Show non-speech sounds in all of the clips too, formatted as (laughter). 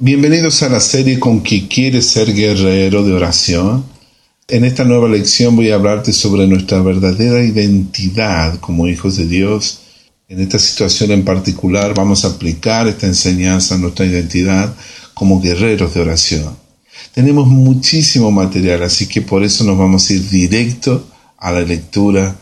Bienvenidos a la serie con que quieres ser guerrero de oración. En esta nueva lección voy a hablarte sobre nuestra verdadera identidad como hijos de Dios. En esta situación en particular vamos a aplicar esta enseñanza a nuestra identidad como guerreros de oración. Tenemos muchísimo material, así que por eso nos vamos a ir directo a la lectura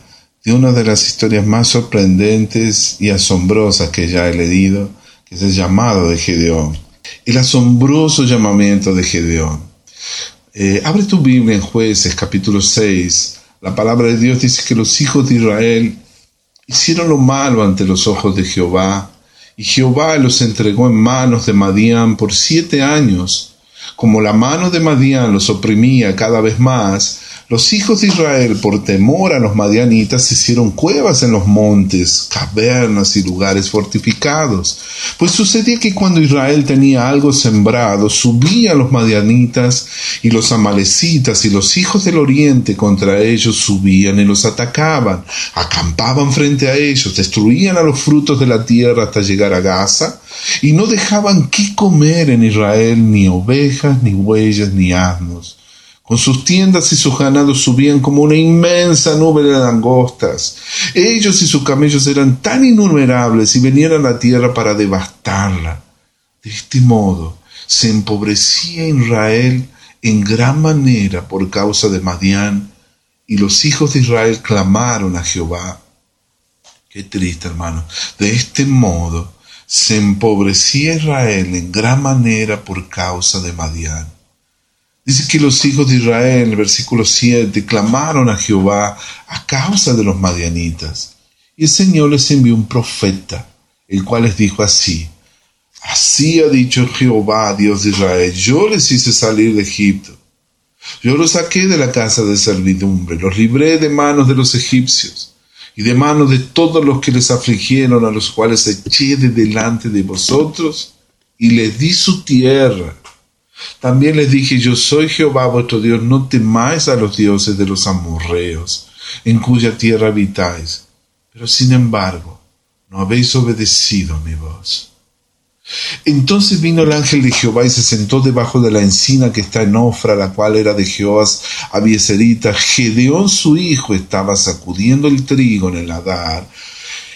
de una de las historias más sorprendentes y asombrosas que ya he leído, que es el llamado de Gedeón el asombroso llamamiento de Gedeón. Eh, abre tu Biblia en jueces capítulo 6. La palabra de Dios dice que los hijos de Israel hicieron lo malo ante los ojos de Jehová, y Jehová los entregó en manos de Madián por siete años. Como la mano de Madián los oprimía cada vez más, los hijos de Israel, por temor a los madianitas, hicieron cuevas en los montes, cavernas y lugares fortificados. Pues sucedía que cuando Israel tenía algo sembrado, subían los madianitas y los amalecitas y los hijos del oriente contra ellos subían y los atacaban, acampaban frente a ellos, destruían a los frutos de la tierra hasta llegar a Gaza, y no dejaban qué comer en Israel ni ovejas, ni bueyes, ni asnos con sus tiendas y sus ganados subían como una inmensa nube de langostas. Ellos y sus camellos eran tan innumerables y venían a la tierra para devastarla. De este modo se empobrecía Israel en gran manera por causa de Madián, y los hijos de Israel clamaron a Jehová. Qué triste, hermano. De este modo se empobrecía Israel en gran manera por causa de Madián. Dice que los hijos de Israel, en el versículo 7, clamaron a Jehová a causa de los madianitas. Y el Señor les envió un profeta, el cual les dijo así, Así ha dicho Jehová, Dios de Israel, yo les hice salir de Egipto. Yo los saqué de la casa de servidumbre, los libré de manos de los egipcios y de manos de todos los que les afligieron, a los cuales eché de delante de vosotros y les di su tierra también les dije, yo soy Jehová vuestro Dios, no temáis a los dioses de los amorreos, en cuya tierra habitáis. Pero sin embargo, no habéis obedecido mi voz. Entonces vino el ángel de Jehová y se sentó debajo de la encina que está en Ofra, la cual era de Jehová Abieserita. Gedeón su hijo estaba sacudiendo el trigo en el lagar.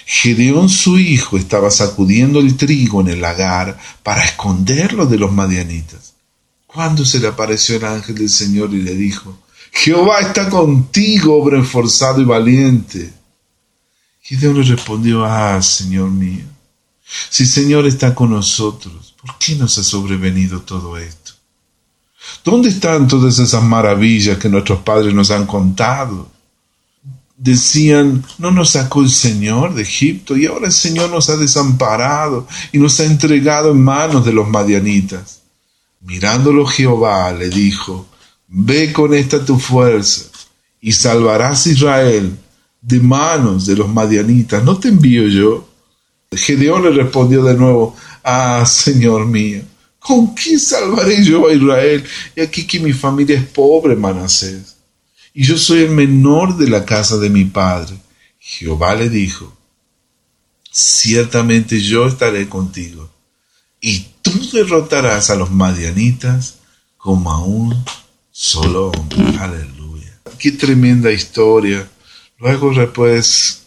Gedeón su hijo estaba sacudiendo el trigo en el lagar para esconderlo de los madianitas. Cuando se le apareció el ángel del Señor y le dijo, Jehová está contigo, hombre esforzado y valiente. Gideón le respondió, ah, Señor mío, si el Señor está con nosotros, ¿por qué nos ha sobrevenido todo esto? ¿Dónde están todas esas maravillas que nuestros padres nos han contado? Decían, no nos sacó el Señor de Egipto y ahora el Señor nos ha desamparado y nos ha entregado en manos de los madianitas. Mirándolo Jehová le dijo, Ve con esta tu fuerza y salvarás a Israel de manos de los madianitas. ¿No te envío yo? Gedeón le respondió de nuevo, Ah, Señor mío, ¿con qué salvaré yo a Israel? Y aquí que mi familia es pobre, Manasés, y yo soy el menor de la casa de mi padre. Jehová le dijo, Ciertamente yo estaré contigo y tú derrotarás a los madianitas como a un solo hombre. Aleluya. Qué tremenda historia. Luego después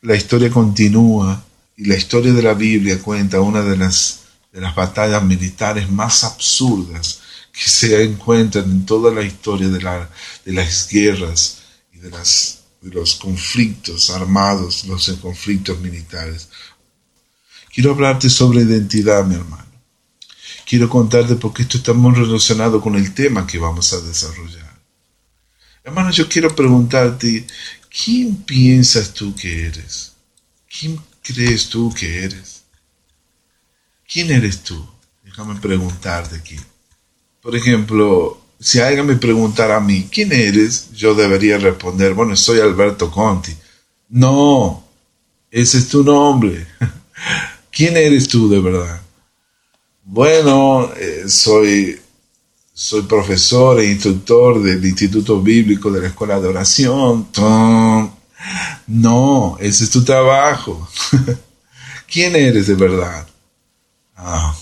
la historia continúa y la historia de la Biblia cuenta una de las, de las batallas militares más absurdas que se encuentran en toda la historia de, la, de las guerras y de, las, de los conflictos armados, los conflictos militares. Quiero hablarte sobre identidad, mi hermano. Quiero contarte porque esto está muy relacionado con el tema que vamos a desarrollar. Hermano, yo quiero preguntarte, ¿quién piensas tú que eres? ¿Quién crees tú que eres? ¿Quién eres tú? Déjame preguntarte aquí. Por ejemplo, si alguien me preguntara a mí, ¿quién eres? Yo debería responder, bueno, soy Alberto Conti. No, ese es tu nombre. (laughs) ¿Quién eres tú de verdad? Bueno, eh, soy, soy profesor e instructor del Instituto Bíblico de la Escuela de Oración. No, ese es tu trabajo. (laughs) ¿Quién eres de verdad? Ah,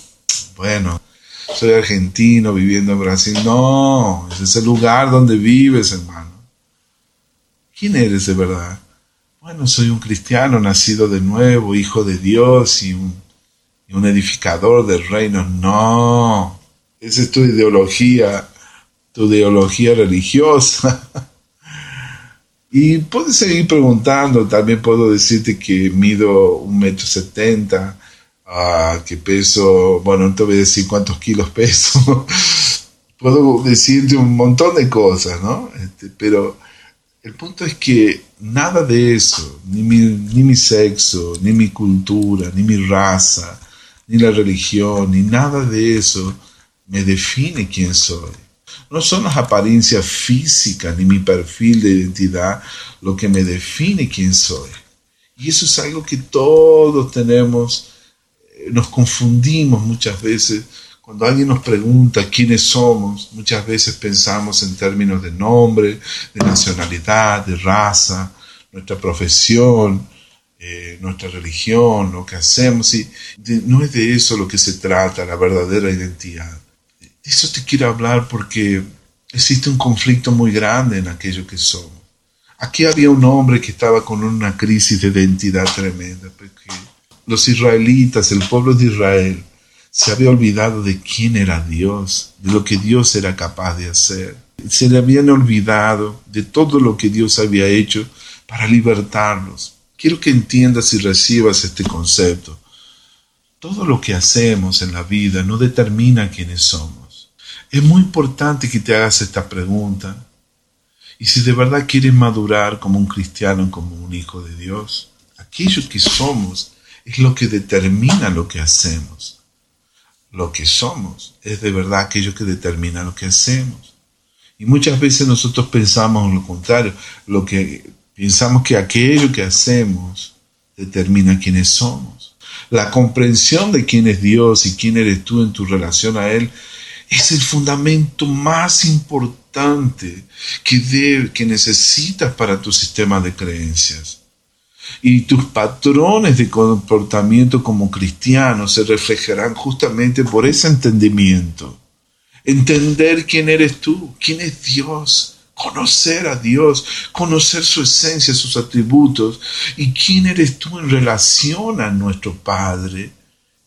bueno, soy argentino viviendo en Brasil. No, ese es el lugar donde vives, hermano. ¿Quién eres de verdad? Bueno, soy un cristiano nacido de nuevo, hijo de Dios y un, y un edificador del reino. No, esa es tu ideología, tu ideología religiosa. (laughs) y puedes seguir preguntando, también puedo decirte que mido un metro setenta, ah, que peso, bueno, no te voy a decir cuántos kilos peso, (laughs) puedo decirte un montón de cosas, ¿no? Este, pero el punto es que nada de eso, ni mi, ni mi sexo, ni mi cultura, ni mi raza, ni la religión, ni nada de eso me define quién soy. No son las apariencias físicas ni mi perfil de identidad lo que me define quién soy. Y eso es algo que todos tenemos, eh, nos confundimos muchas veces. Cuando alguien nos pregunta quiénes somos, muchas veces pensamos en términos de nombre, de nacionalidad, de raza, nuestra profesión, eh, nuestra religión, lo que hacemos. Y no es de eso lo que se trata, la verdadera identidad eso te quiero hablar porque existe un conflicto muy grande en aquello que somos. Aquí había un hombre que estaba con una crisis de identidad tremenda, porque los israelitas, el pueblo de Israel, se había olvidado de quién era Dios, de lo que Dios era capaz de hacer. Se le habían olvidado de todo lo que Dios había hecho para libertarlos. Quiero que entiendas y recibas este concepto. Todo lo que hacemos en la vida no determina quiénes somos. Es muy importante que te hagas esta pregunta. Y si de verdad quieres madurar como un cristiano, como un hijo de Dios, aquello que somos es lo que determina lo que hacemos. Lo que somos es de verdad aquello que determina lo que hacemos. Y muchas veces nosotros pensamos lo contrario, lo que pensamos que aquello que hacemos determina quiénes somos. La comprensión de quién es Dios y quién eres tú en tu relación a Él es el fundamento más importante que, que necesitas para tu sistema de creencias. Y tus patrones de comportamiento como cristiano se reflejarán justamente por ese entendimiento. Entender quién eres tú, quién es Dios, conocer a Dios, conocer su esencia, sus atributos y quién eres tú en relación a nuestro Padre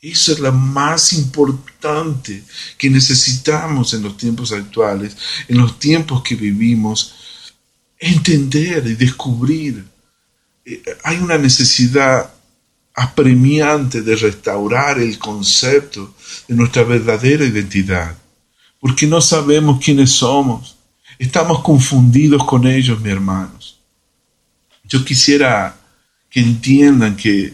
eso es lo más importante que necesitamos en los tiempos actuales, en los tiempos que vivimos, entender y descubrir. Eh, hay una necesidad apremiante de restaurar el concepto de nuestra verdadera identidad, porque no sabemos quiénes somos. Estamos confundidos con ellos, mis hermanos. Yo quisiera que entiendan que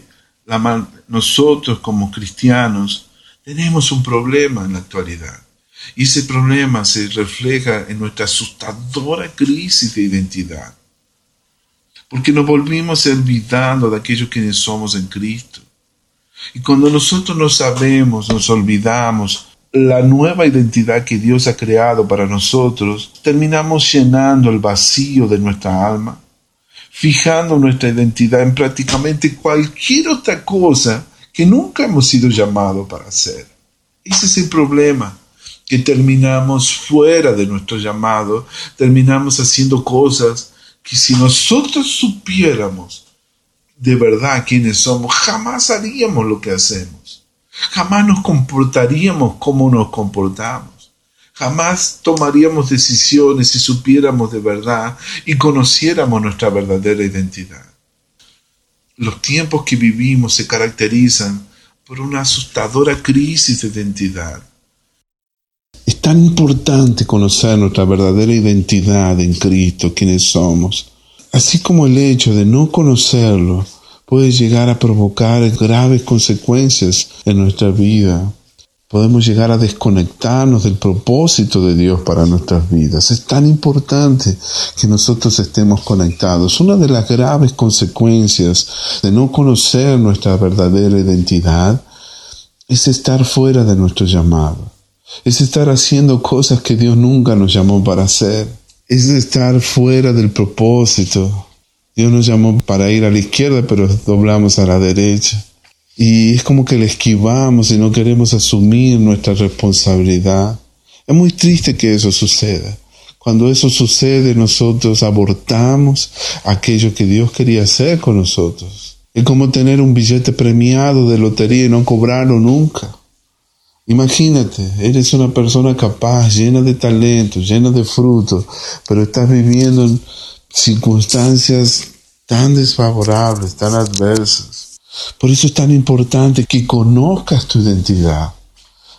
nosotros como cristianos tenemos un problema en la actualidad. Y ese problema se refleja en nuestra asustadora crisis de identidad. Porque nos volvimos olvidando de aquello que somos en Cristo. Y cuando nosotros no sabemos, nos olvidamos la nueva identidad que Dios ha creado para nosotros, terminamos llenando el vacío de nuestra alma fijando nuestra identidad en prácticamente cualquier otra cosa que nunca hemos sido llamados para hacer. Ese es el problema, que terminamos fuera de nuestro llamado, terminamos haciendo cosas que si nosotros supiéramos de verdad quiénes somos, jamás haríamos lo que hacemos, jamás nos comportaríamos como nos comportamos. Jamás tomaríamos decisiones si supiéramos de verdad y conociéramos nuestra verdadera identidad. Los tiempos que vivimos se caracterizan por una asustadora crisis de identidad. Es tan importante conocer nuestra verdadera identidad en Cristo, quienes somos, así como el hecho de no conocerlo puede llegar a provocar graves consecuencias en nuestra vida podemos llegar a desconectarnos del propósito de Dios para nuestras vidas. Es tan importante que nosotros estemos conectados. Una de las graves consecuencias de no conocer nuestra verdadera identidad es estar fuera de nuestro llamado. Es estar haciendo cosas que Dios nunca nos llamó para hacer. Es estar fuera del propósito. Dios nos llamó para ir a la izquierda, pero doblamos a la derecha. y es como que le esquivamos y no queremos asumir nuestra responsabilidad. Es muy triste que eso suceda. Cuando eso sucede, nosotros abortamos aquello que Dios quería hacer con nosotros. Es como tener un billete premiado de lotería y no cobrarlo nunca. Imagínate, eres una persona capaz, llena de talento, llena de frutos, pero estás viviendo en circunstancias tan desfavorables, tan adversas. Por eso es tan importante que conozcas tu identidad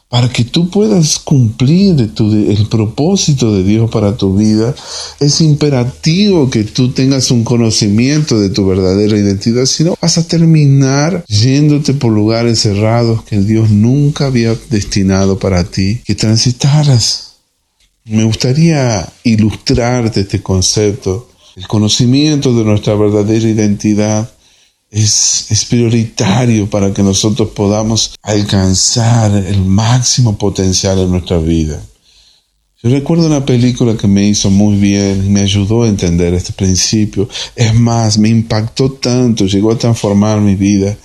para que tú puedas cumplir el propósito de Dios para tu vida, es imperativo que tú tengas un conocimiento de tu verdadera identidad, si no vas a terminar yéndote por lugares cerrados que Dios nunca había destinado para ti, que transitaras. Me gustaría ilustrarte este concepto, el conocimiento de nuestra verdadera identidad es, prioritario para que nosotros podamos alcanzar el máximo potencial en nuestra vida. Yo recuerdo una película que me hizo muy bien y me ayudó a entender este principio. Es más, me impactó tanto, llegó a transformar mi vida.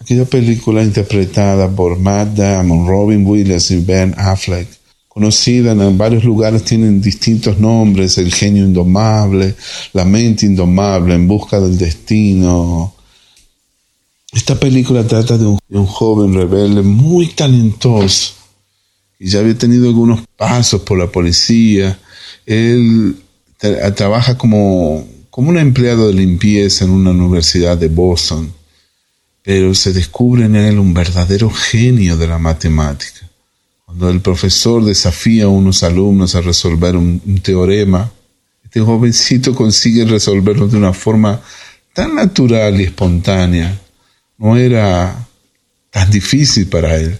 Aquella película interpretada por Matt Damon, Robin Williams y Ben Affleck, conocida en varios lugares, tienen distintos nombres, El genio indomable, La mente indomable, En busca del destino, esta película trata de un, joven rebelde muy talentoso y ya había tenido algunos pasos por la policía. Él trabaja como, como un empleado de limpieza en una universidad de Boston, pero se descubre en él un verdadero genio de la matemática. Cuando el profesor desafía a unos alumnos a resolver un, teorema, este jovencito consigue resolverlo de una forma tan natural y espontánea no era tan difícil para él.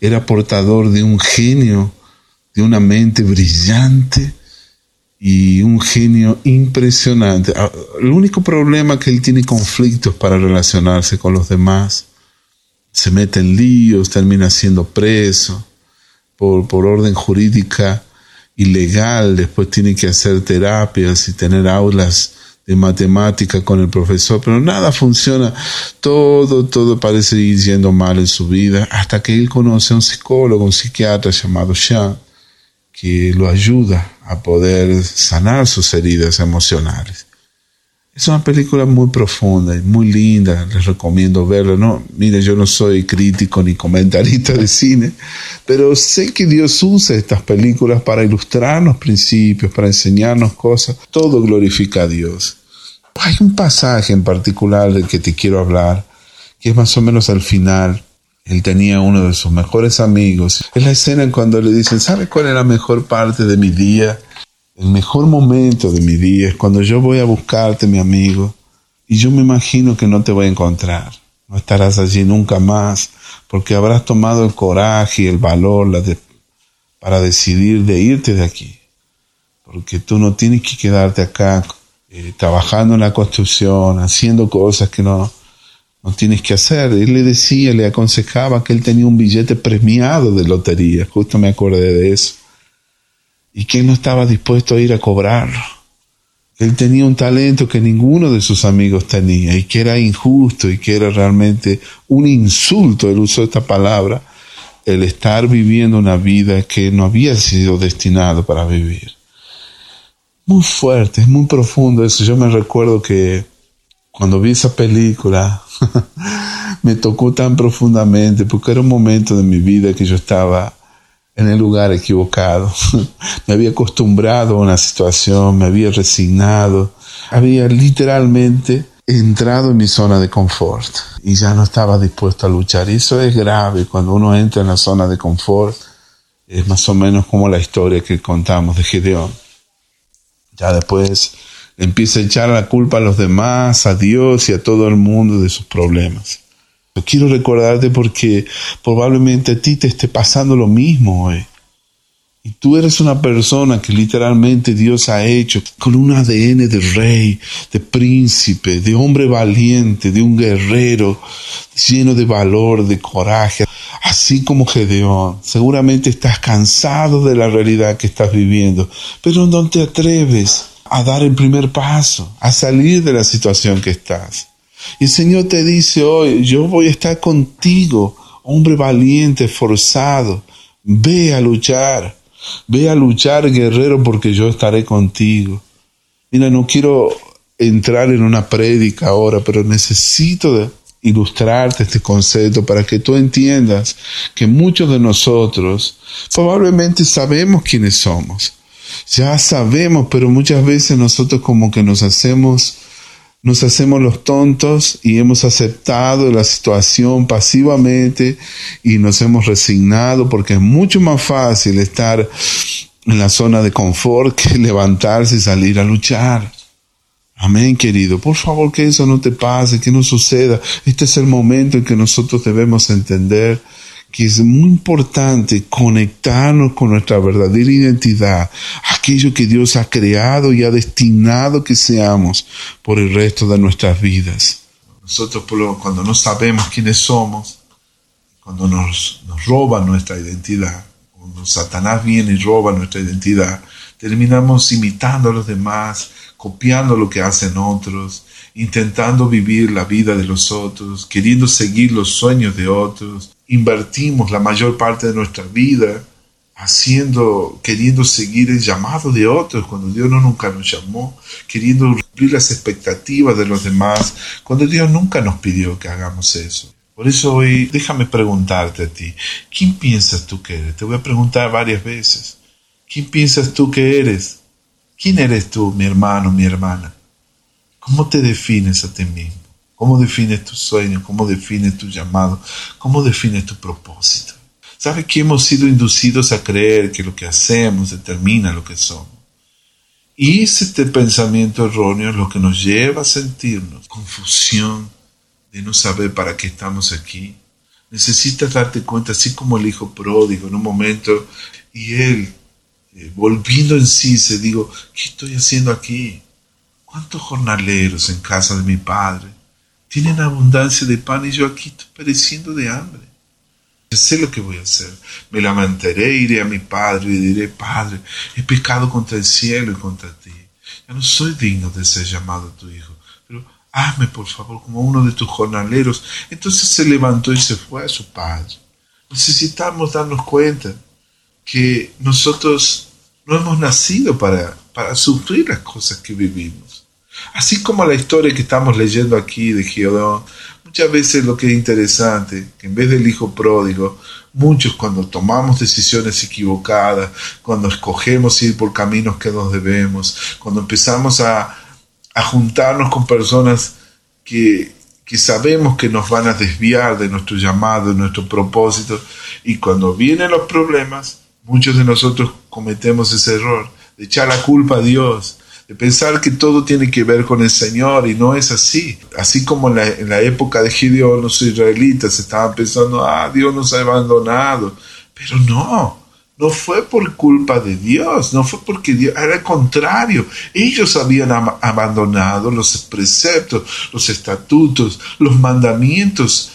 Era portador de un genio, de una mente brillante y un genio impresionante. Ah, el único problema que él tiene conflictos para relacionarse con los demás. Se mete en líos, termina siendo preso por, por orden jurídica ilegal, después tiene que hacer terapias y tener aulas de matemática con el profesor, pero nada funciona. Todo, todo parece ir yendo mal en su vida hasta que él conoce a un psicólogo, un psiquiatra llamado Sean, que lo ayuda a poder sanar sus heridas emocionales. Es una película muy profunda y muy linda, les recomiendo verla. No, mire, yo no soy crítico ni comentarista de cine, pero sé que Dios usa estas películas para ilustrarnos principios, para enseñarnos cosas. Todo glorifica a Dios. Hay un pasaje en particular del que te quiero hablar, que es más o menos al final. Él tenía uno de sus mejores amigos. Es la escena en cuando le dicen, ¿sabe cuál es la mejor parte de mi día? El mejor momento de mi día es cuando yo voy a buscarte, mi amigo, y yo me imagino que no te voy a encontrar. No estarás allí nunca más, porque habrás tomado el coraje y el valor para decidir de irte de aquí. Porque tú no tienes que quedarte acá eh, trabajando en la construcción, haciendo cosas que no, no tienes que hacer. Él le decía, le aconsejaba que él tenía un billete premiado de lotería, justo me acordé de eso, y que no estaba dispuesto a ir a cobrarlo. Él tenía un talento que ninguno de sus amigos tenía y que era injusto y que era realmente un insulto, él usó esta palabra, el estar viviendo una vida que no había sido destinado para vivir muy fuerte, es muy profundo eso. Yo me recuerdo que cuando vi esa película (laughs) me tocó tan profundamente porque era un momento de mi vida que yo estaba en el lugar equivocado. (laughs) me había acostumbrado a una situación, me había resignado, había literalmente entrado en mi zona de confort y ya no estaba dispuesto a luchar. Y eso es grave cuando uno entra en la zona de confort. Es más o menos como la historia que contamos de Gedeón ya después empieza a echar la culpa a los demás, a Dios y a todo el mundo de sus problemas. Quiero recordarte porque probablemente a ti te esté pasando lo mismo hoy. Y tú eres una persona que literalmente Dios ha hecho con un ADN de rey, de príncipe, de hombre valiente, de un guerrero lleno de valor, de coraje, así como Gedeón. Seguramente estás cansado de la realidad que estás viviendo, pero no te atreves a dar el primer paso, a salir de la situación que estás. Y el Señor te dice hoy, yo voy a estar contigo, hombre valiente, forzado, ve a luchar, ve a luchar guerrero porque yo estaré contigo. Mira, no quiero entrar en una prédica ahora, pero necesito ilustrarte este concepto para que tú entiendas que muchos de nosotros probablemente sabemos quiénes somos. Ya sabemos, pero muchas veces nosotros como que nos hacemos nos hacemos los tontos y hemos aceptado la situación pasivamente y nos hemos resignado porque es mucho más fácil estar en la zona de confort que (laughs) levantarse y salir a luchar. Amén, querido. Por favor, que eso no te pase, que no suceda. Este es el momento en que nosotros debemos entender que es muy importante conectarnos con nuestra verdadera identidad, aquello que Dios ha creado y ha destinado que seamos por el resto de nuestras vidas. Nosotros cuando no sabemos quiénes somos, cuando nos, nos roban nuestra identidad, cuando Satanás viene y roba nuestra identidad, terminamos imitando a los demás, copiando lo que hacen otros, intentando vivir la vida de los otros, queriendo seguir los sueños de otros. Invertimos la mayor parte de nuestra vida haciendo, queriendo seguir el llamado de otros cuando Dios no nunca nos llamó, queriendo cumplir las expectativas de los demás cuando Dios nunca nos pidió que hagamos eso. Por eso hoy déjame preguntarte a ti, ¿quién piensas tú que eres? Te voy a preguntar varias veces. ¿Quién piensas tú que eres? ¿Quién eres tú, mi hermano, mi hermana? ¿Cómo te defines a ti mismo? ¿Cómo defines tu sueño? ¿Cómo defines tu llamado? ¿Cómo defines tu propósito? ¿Sabes que hemos sido inducidos a creer que lo que hacemos determina lo que somos? Y este pensamiento erróneo es lo que nos lleva a sentirnos confusión de no saber para qué estamos aquí. Necesitas darte cuenta, así como el hijo pródigo en un momento, y él eh, volviendo en sí, se digo, ¿qué estoy haciendo aquí? ¿Cuántos jornaleros en casa de mi padre tienen abundancia de pan y yo aquí estoy pereciendo de hambre? Yo sé lo que voy a hacer. Me lamentaré, iré a mi padre y diré, Padre, he pecado contra el cielo y contra ti. Ya no soy digno de ser llamado tu hijo, pero hazme por favor como uno de tus jornaleros. Entonces se levantó y se fue a su padre. Necesitamos darnos cuenta que nosotros no hemos nacido para, para sufrir las cosas que vivimos. Así como la historia que estamos leyendo aquí de Geodón, muchas veces lo que es interesante, que en vez del hijo pródigo, muchos cuando tomamos decisiones equivocadas, cuando escogemos ir por caminos que nos debemos, cuando empezamos a, a juntarnos con personas que, que sabemos que nos van a desviar de nuestro llamado, de nuestro propósito, y cuando vienen los problemas, Muchos de nosotros cometemos ese error de echar la culpa a Dios, de pensar que todo tiene que ver con el Señor y no es así. Así como en la, época de Gideón los israelitas estaban pensando, ah, Dios nos ha abandonado. Pero no, no fue por culpa de Dios, no fue porque Dios, era el contrario. Ellos habían abandonado los preceptos, los estatutos, los mandamientos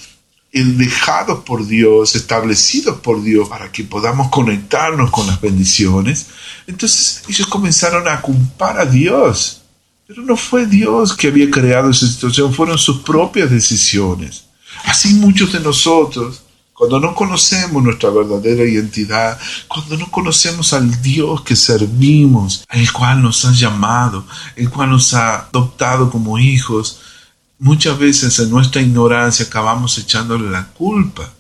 dejados por Dios, establecidos por Dios para que podamos conectarnos con las bendiciones, entonces ellos comenzaron a culpar a Dios. Pero no fue Dios que había creado esa situación, fueron sus propias decisiones. Así muchos de nosotros, cuando no conocemos nuestra verdadera identidad, cuando no conocemos al Dios que servimos, el cual nos ha llamado, el cual nos ha adoptado como hijos, Muchas veces en nuestra ignorancia acabamos echándole la culpa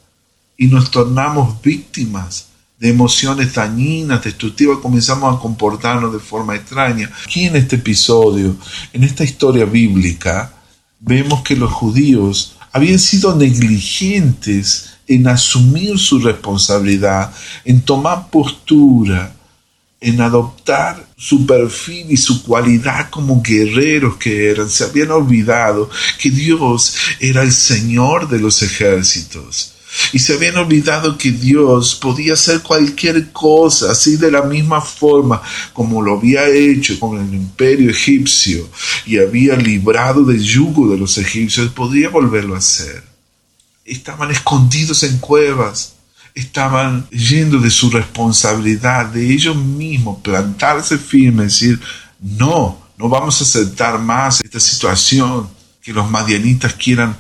y nos tornamos víctimas de emociones dañinas, destructivas, comenzamos a comportarnos de forma extraña. Aquí en este episodio, en esta historia bíblica, vemos que los judíos habían sido negligentes en asumir su responsabilidad, en tomar postura, en adoptar su perfil y su cualidad como guerreros que eran. Se habían olvidado que Dios era el Señor de los ejércitos. Y se habían olvidado que Dios podía hacer cualquier cosa, así de la misma forma como lo había hecho con el imperio egipcio y había librado del yugo de los egipcios, podía volverlo a hacer. Estaban escondidos en cuevas, estaban yendo de su responsabilidad, de ellos mismos, plantarse firme, decir, no, no vamos a aceptar más esta situación, que los madianitas quieran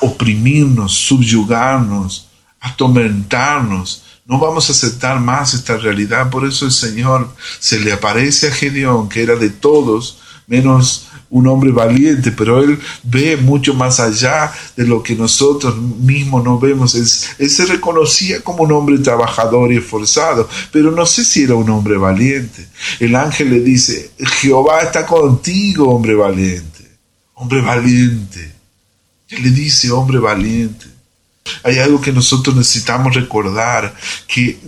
oprimirnos, subyugarnos, atormentarnos. No vamos a aceptar más esta realidad. Por eso el Señor se le aparece a Gedeón, que era de todos, menos un hombre valiente, pero él ve mucho más allá de lo que nosotros mismos no vemos. Él, se reconocía como un hombre trabajador y esforzado, pero no sé si era un hombre valiente. El ángel le dice, Jehová está contigo, hombre valiente, hombre valiente. Él le dice, hombre valiente. Hay algo que nosotros necesitamos recordar, que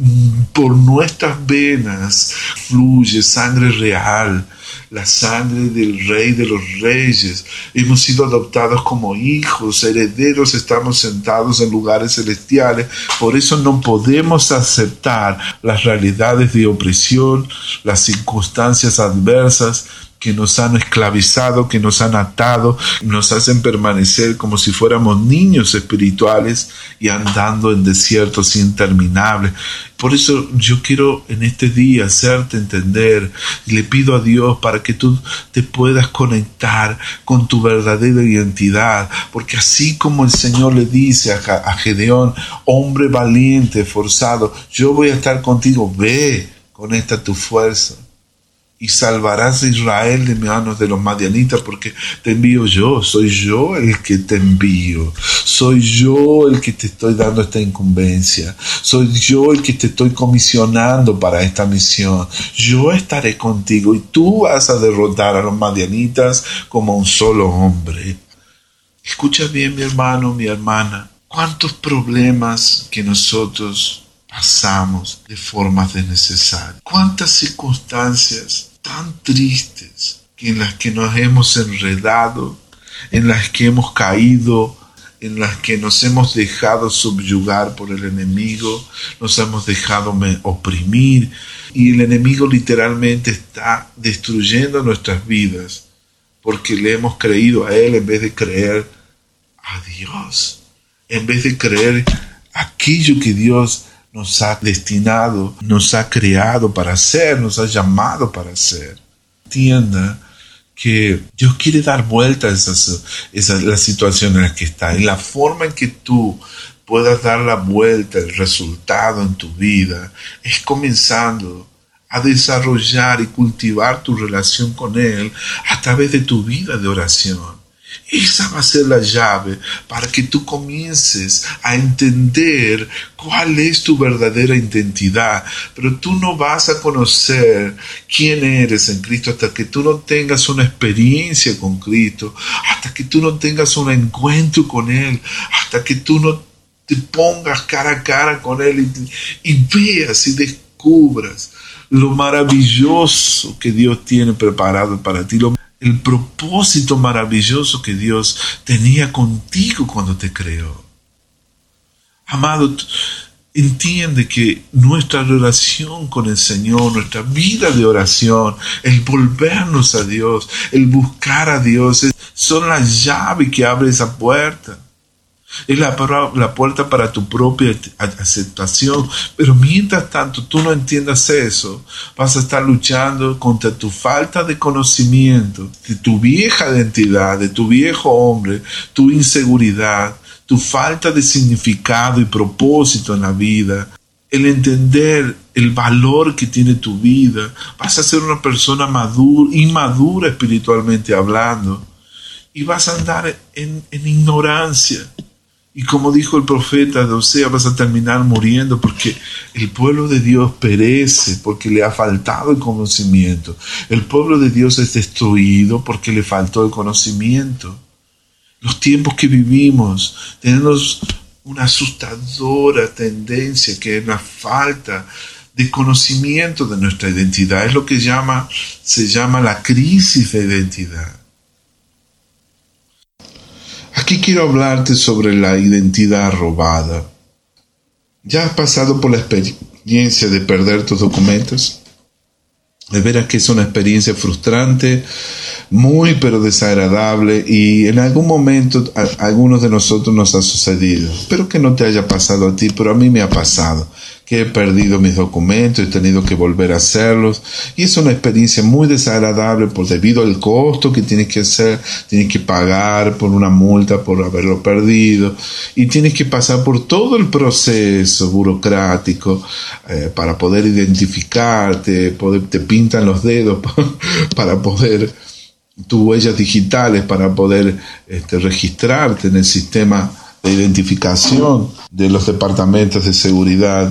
por nuestras venas fluye sangre real, la sangre del Rey de los Reyes. Hemos sido adoptados como hijos, herederos, estamos sentados en lugares celestiales. Por eso no podemos aceptar las realidades de opresión, las circunstancias adversas que nos han esclavizado, que nos han atado, nos hacen permanecer como si fuéramos niños espirituales y andando en desiertos interminables. Por eso yo quiero en este día hacerte entender y le pido a Dios para que tú te puedas conectar con tu verdadera identidad, porque así como el Señor le dice a, Gedeón, hombre valiente, forzado, yo voy a estar contigo, ve, conecta tu fuerza y salvarás a Israel de manos de los madianitas, porque te envío yo, soy yo el que te envío, soy yo el que te estoy dando esta incumbencia, soy yo el que te estoy comisionando para esta misión, yo estaré contigo y tú vas a derrotar a los madianitas como un solo hombre. Escucha bien mi hermano, mi hermana, cuántos problemas que nosotros pasamos de formas desnecesarias, cuántas circunstancias tan tristes en las que nos hemos enredado, en las que hemos caído, en las que nos hemos dejado subyugar por el enemigo, nos hemos dejado oprimir y el enemigo literalmente está destruyendo nuestras vidas porque le hemos creído a Él en vez de creer a Dios, en vez de creer aquello que Dios nos ha destinado, nos ha creado para hacer, nos ha llamado para hacer. Entienda que Dios quiere dar vuelta a esa, la situación en la que está y la forma en que tú puedas dar la vuelta, el resultado en tu vida, es comenzando a desarrollar y cultivar tu relación con Él a través de tu vida de oración. Esa va a ser la llave para que tú comiences a entender cuál es tu verdadera identidad. Pero tú no vas a conocer quién eres en Cristo hasta que tú no tengas una experiencia con Cristo, hasta que tú no tengas un encuentro con Él, hasta que tú no te pongas cara a cara con Él y, veas y descubras lo maravilloso que Dios tiene preparado para ti, el propósito maravilloso que Dios tenía contigo cuando te creó. Amado, entiende que nuestra relación con el Señor, nuestra vida de oración, el volvernos a Dios, el buscar a Dios, son la llave que abre esa puerta. Es la, la puerta para tu propia aceptación. Pero mientras tanto tú no entiendas eso, vas a estar luchando contra tu falta de conocimiento, de tu vieja identidad, de tu viejo hombre, tu inseguridad, tu falta de significado y propósito en la vida, el entender el valor que tiene tu vida, vas a ser una persona madura, inmadura espiritualmente hablando, y vas a andar en, en ignorancia. Y como dijo el profeta de Osea, vas a terminar muriendo porque el pueblo de Dios perece porque le ha faltado el conocimiento. El pueblo de Dios es destruido porque le faltó el conocimiento. Los tiempos que vivimos tenemos una asustadora tendencia que es la falta de conocimiento de nuestra identidad. Es lo que se llama la crisis de identidad. Aquí quiero hablarte sobre la identidad robada. ¿Ya has pasado por la experiencia de perder tus documentos? De veras que es una experiencia frustrante, muy pero desagradable y en algún momento a, algunos de nosotros nos ha sucedido. Espero que no te haya pasado a ti, pero a mí me ha pasado que he perdido mis documentos, he tenido que volver a hacerlos. Y es una experiencia muy desagradable por debido al costo que tienes que hacer, tienes que pagar por una multa por haberlo perdido y tienes que pasar por todo el proceso burocrático eh, para poder identificarte, poder, te pintan los dedos (laughs) para poder tus huellas digitales para poder este, registrarte en el sistema de identificación de los departamentos de seguridad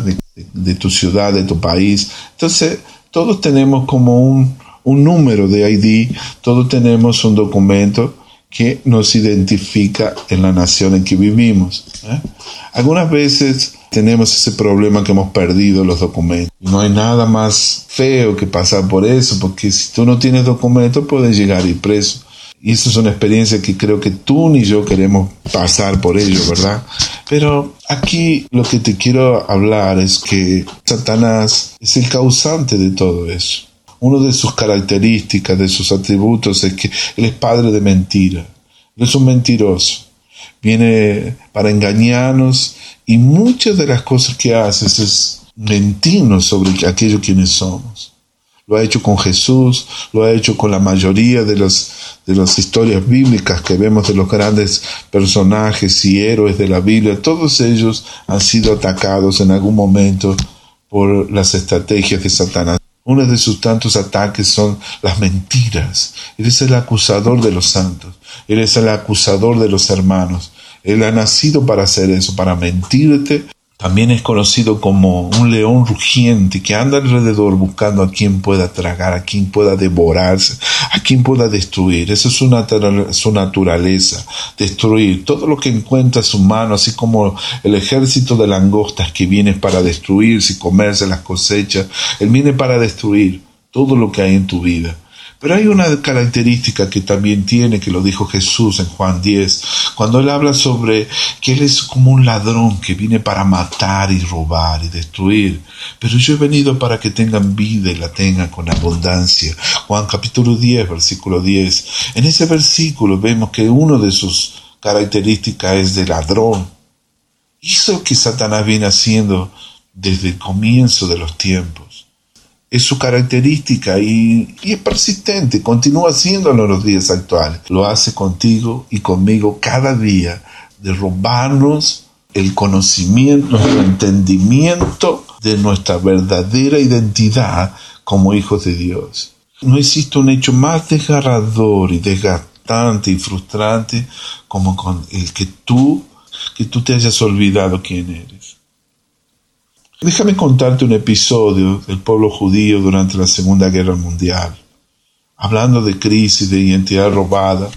de, tu ciudad, de tu país. Entonces, todos tenemos como un, un número de ID, todos tenemos un documento que nos identifica en la nación en que vivimos. ¿eh? Algunas veces tenemos ese problema que hemos perdido los documentos. No hay nada más feo que pasar por eso, porque si tú no tienes documentos puedes llegar y preso. Y eso es una experiencia que creo que tú ni yo queremos pasar por ello, ¿verdad? Pero aquí lo que te quiero hablar es que Satanás es el causante de todo eso. Una de sus características, de sus atributos es que él es padre de mentira. Él es un mentiroso. Viene para engañarnos y muchas de las cosas que hace es mentirnos sobre aquello quienes somos. Lo ha hecho con Jesús, lo ha hecho con la mayoría de, los, de las historias bíblicas que vemos de los grandes personajes y héroes de la Biblia. Todos ellos han sido atacados en algún momento por las estrategias de Satanás. Uno de sus tantos ataques son las mentiras. Él es el acusador de los santos. Él es el acusador de los hermanos. Él ha nacido para hacer eso, para mentirte también es conocido como un león rugiente que anda alrededor buscando a quien pueda tragar, a quien pueda devorarse, a quien pueda destruir. Esa es su, su naturaleza, destruir todo lo que encuentra su mano, así como el ejército de langostas que viene para destruirse y comerse las cosechas. Él viene para destruir todo lo que hay en tu vida. Pero hay una característica que también tiene, que lo dijo Jesús en Juan 10, cuando él habla sobre que él es como un ladrón que viene para matar y robar y destruir. Pero yo he venido para que tengan vida y la tengan con abundancia. Juan capítulo 10, versículo 10. En ese versículo vemos que uno de sus características es de ladrón. Eso que Satanás viene haciendo desde el comienzo de los tiempos es su característica y, es persistente, continúa haciéndolo en los días actuales. Lo hace contigo y conmigo cada día de robarnos el conocimiento, el entendimiento de nuestra verdadera identidad como hijos de Dios. No existe un hecho más desgarrador y desgastante y frustrante como con el que tú, que tú te hayas olvidado quién eres. Déjame contarte un episodio del pueblo judío durante la Segunda Guerra Mundial. Hablando de crisis, de identidad robada,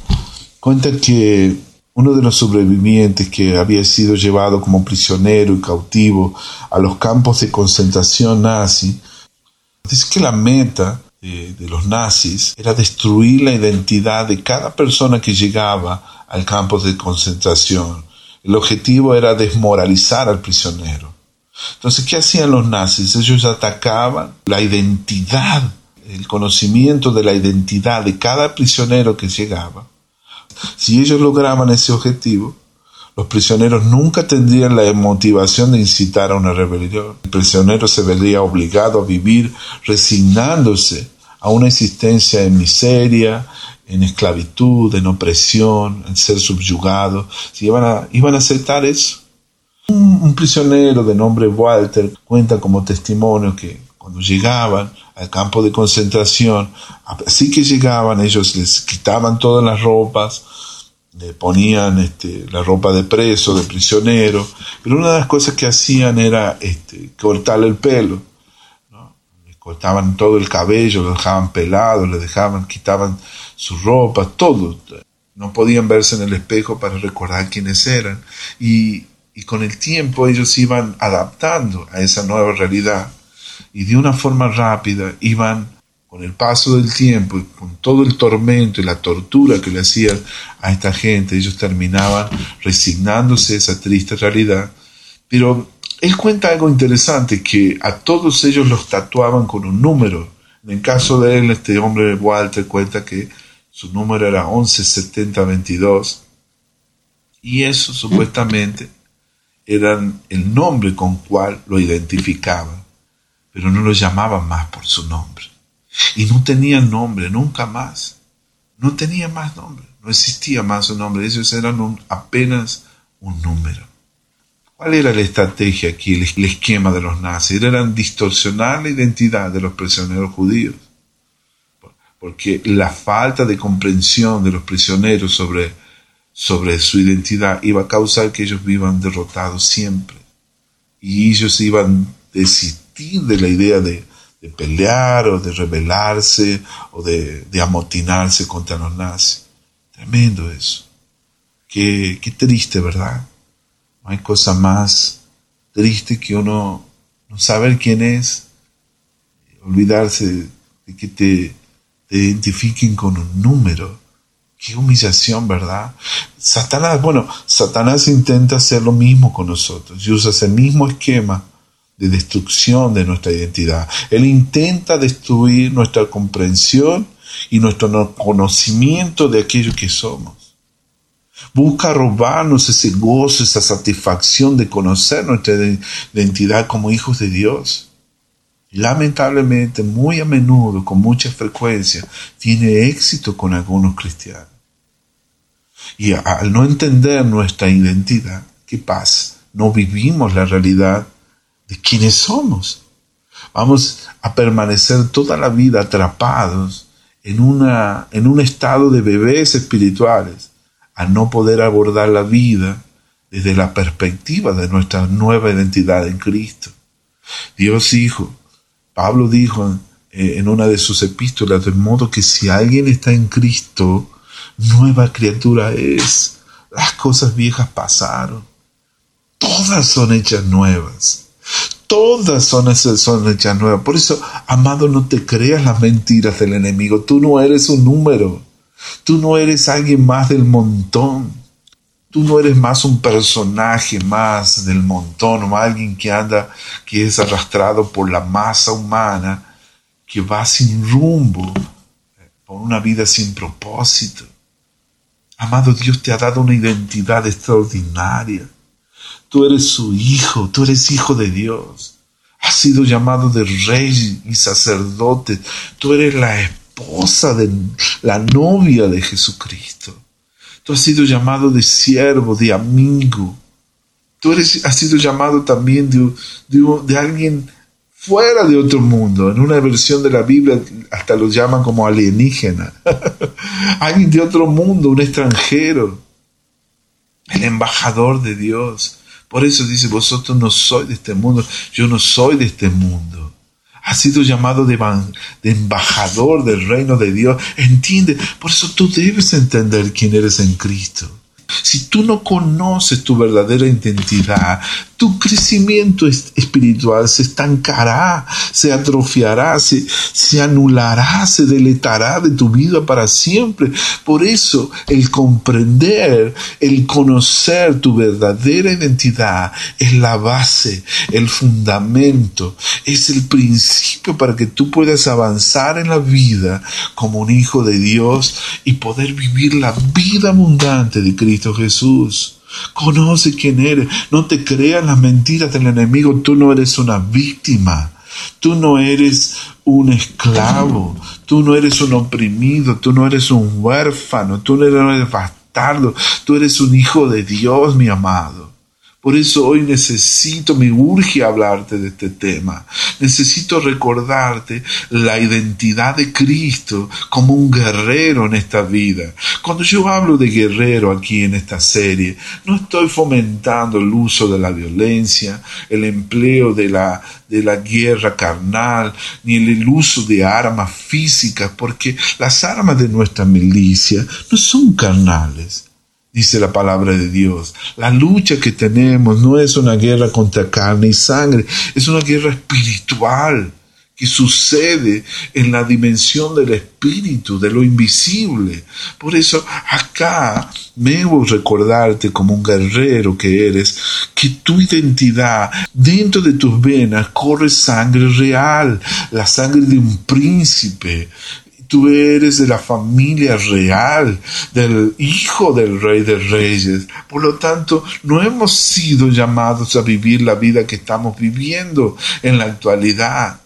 cuenta que uno de los sobrevivientes que había sido llevado como prisionero y cautivo a los campos de concentración nazi, dice que la meta de, de, los nazis era destruir la identidad de cada persona que llegaba al campo de concentración. El objetivo era desmoralizar al prisionero. Entonces, ¿qué hacían los nazis? Ellos atacaban la identidad, el conocimiento de la identidad de cada prisionero que llegaba. Si ellos lograban ese objetivo, los prisioneros nunca tendrían la motivación de incitar a una rebelión. El prisionero se vería obligado a vivir resignándose a una existencia en miseria, en esclavitud, en opresión, en ser subyugado. Si iban a, iban a aceptar eso. Un, prisionero de nombre Walter cuenta como testimonio que cuando llegaban al campo de concentración, así que llegaban, ellos les quitaban todas las ropas, le ponían este, la ropa de preso, de prisionero, pero una de las cosas que hacían era este, cortarle el pelo. ¿no? Le cortaban todo el cabello, lo dejaban pelado, le dejaban, quitaban su ropa, todo. No podían verse en el espejo para recordar quiénes eran. Y y con el tiempo ellos iban adaptando a esa nueva realidad y de una forma rápida iban con el paso del tiempo y con todo el tormento y la tortura que le hacían a esta gente, ellos terminaban resignándose a esa triste realidad. Pero él cuenta algo interesante, que a todos ellos los tatuaban con un número. En el caso de él, este hombre Walter cuenta que su número era 117022 y eso supuestamente eran el nombre con cual lo identificaban, pero no lo llamaban más por su nombre. Y no tenían nombre nunca más. No tenía más nombre. No existía más su nombre. Ellos eran apenas un número. ¿Cuál era la estrategia aquí, el esquema de los nazis? Eran distorsionar la identidad de los prisioneros judíos. Porque la falta de comprensión de los prisioneros sobre, sobre su identidad iba a causar que ellos vivan derrotados siempre. Y ellos iban a desistir de la idea de, pelear o de rebelarse o de, amotinarse contra los nazis. Tremendo eso. Qué, qué triste, ¿verdad? No hay cosa más triste que uno no saber quién es, olvidarse de que te, identifiquen con un número. Qué humillación, ¿verdad? Satanás, bueno, Satanás intenta hacer lo mismo con nosotros y usa ese mismo esquema de destrucción de nuestra identidad. Él intenta destruir nuestra comprensión y nuestro conocimiento de aquello que somos busca robarnos ese gozo, esa satisfacción de conocer nuestra identidad como hijos de Dios. Lamentablemente, muy a menudo, con mucha frecuencia, tiene éxito con algunos cristianos. Y al no entender nuestra identidad, ¿qué pasa? No vivimos la realidad de quiénes somos. Vamos a permanecer toda la vida atrapados en, una, en un estado de bebés espirituales a no poder abordar la vida desde la perspectiva de nuestra nueva identidad en Cristo. Dios Hijo, Pablo dijo eh, en una de sus epístolas, de modo que si alguien está en Cristo, nueva criatura es. Las cosas viejas pasaron. Todas son hechas nuevas. Todas son, son hechas nuevas. Por eso, amado, no te creas las mentiras del enemigo. Tú no eres un número. Tú no eres alguien más del montón. Tú no eres más un personaje más del montón o alguien que anda, que es arrastrado por la masa humana, que va sin rumbo, por una vida sin propósito. Amado Dios te ha dado una identidad extraordinaria. Tú eres su hijo, tú eres hijo de Dios. Has sido llamado de rey y sacerdote. Tú eres la esposa, de la novia de Jesucristo. Tú has sido llamado de siervo, de amigo. Tú eres, has sido llamado también de, de, alguien fuera de otro mundo. En una versión de la Biblia hasta lo llaman como alienígena. (laughs) alguien de otro mundo, un extranjero. El embajador de Dios. Por eso dice, vosotros no sois de este mundo, yo no soy de este mundo. Ha sido llamado de, embajador del reino de Dios. Entiende, por eso tú debes entender quién eres en Cristo. Si tú no conoces tu verdadera identidad, tu crecimiento espiritual se estancará, se atrofiará, se, se, anulará, se deletará de tu vida para siempre. Por eso el comprender, el conocer tu verdadera identidad es la base, el fundamento, es el principio para que tú puedas avanzar en la vida como un hijo de Dios y poder vivir la vida abundante de Cristo Jesús. Conoce quién eres. No te creas las mentiras del enemigo. Tú no eres una víctima. Tú no eres un esclavo. Tú no eres un oprimido. Tú no eres un huérfano. Tú no eres bastardo. Tú eres un hijo de Dios, mi amado. Por eso hoy necesito, me urge hablarte de este tema. Necesito recordarte la identidad de Cristo como un guerrero en esta vida. Cuando yo hablo de guerrero aquí en esta serie, no estoy fomentando el uso de la violencia, el empleo de la, de la guerra carnal, ni el uso de armas físicas, porque las armas de nuestra milicia no son carnales dice la palabra de Dios. La lucha que tenemos no es una guerra contra carne y sangre, es una guerra espiritual que sucede en la dimensión del espíritu, de lo invisible. Por eso acá me debo recordarte como un guerrero que eres, que tu identidad, dentro de tus venas corre sangre real, la sangre de un príncipe, Tú eres de la familia real, del hijo del rey de reyes. Por lo tanto, no hemos sido llamados a vivir la vida que estamos viviendo en la actualidad.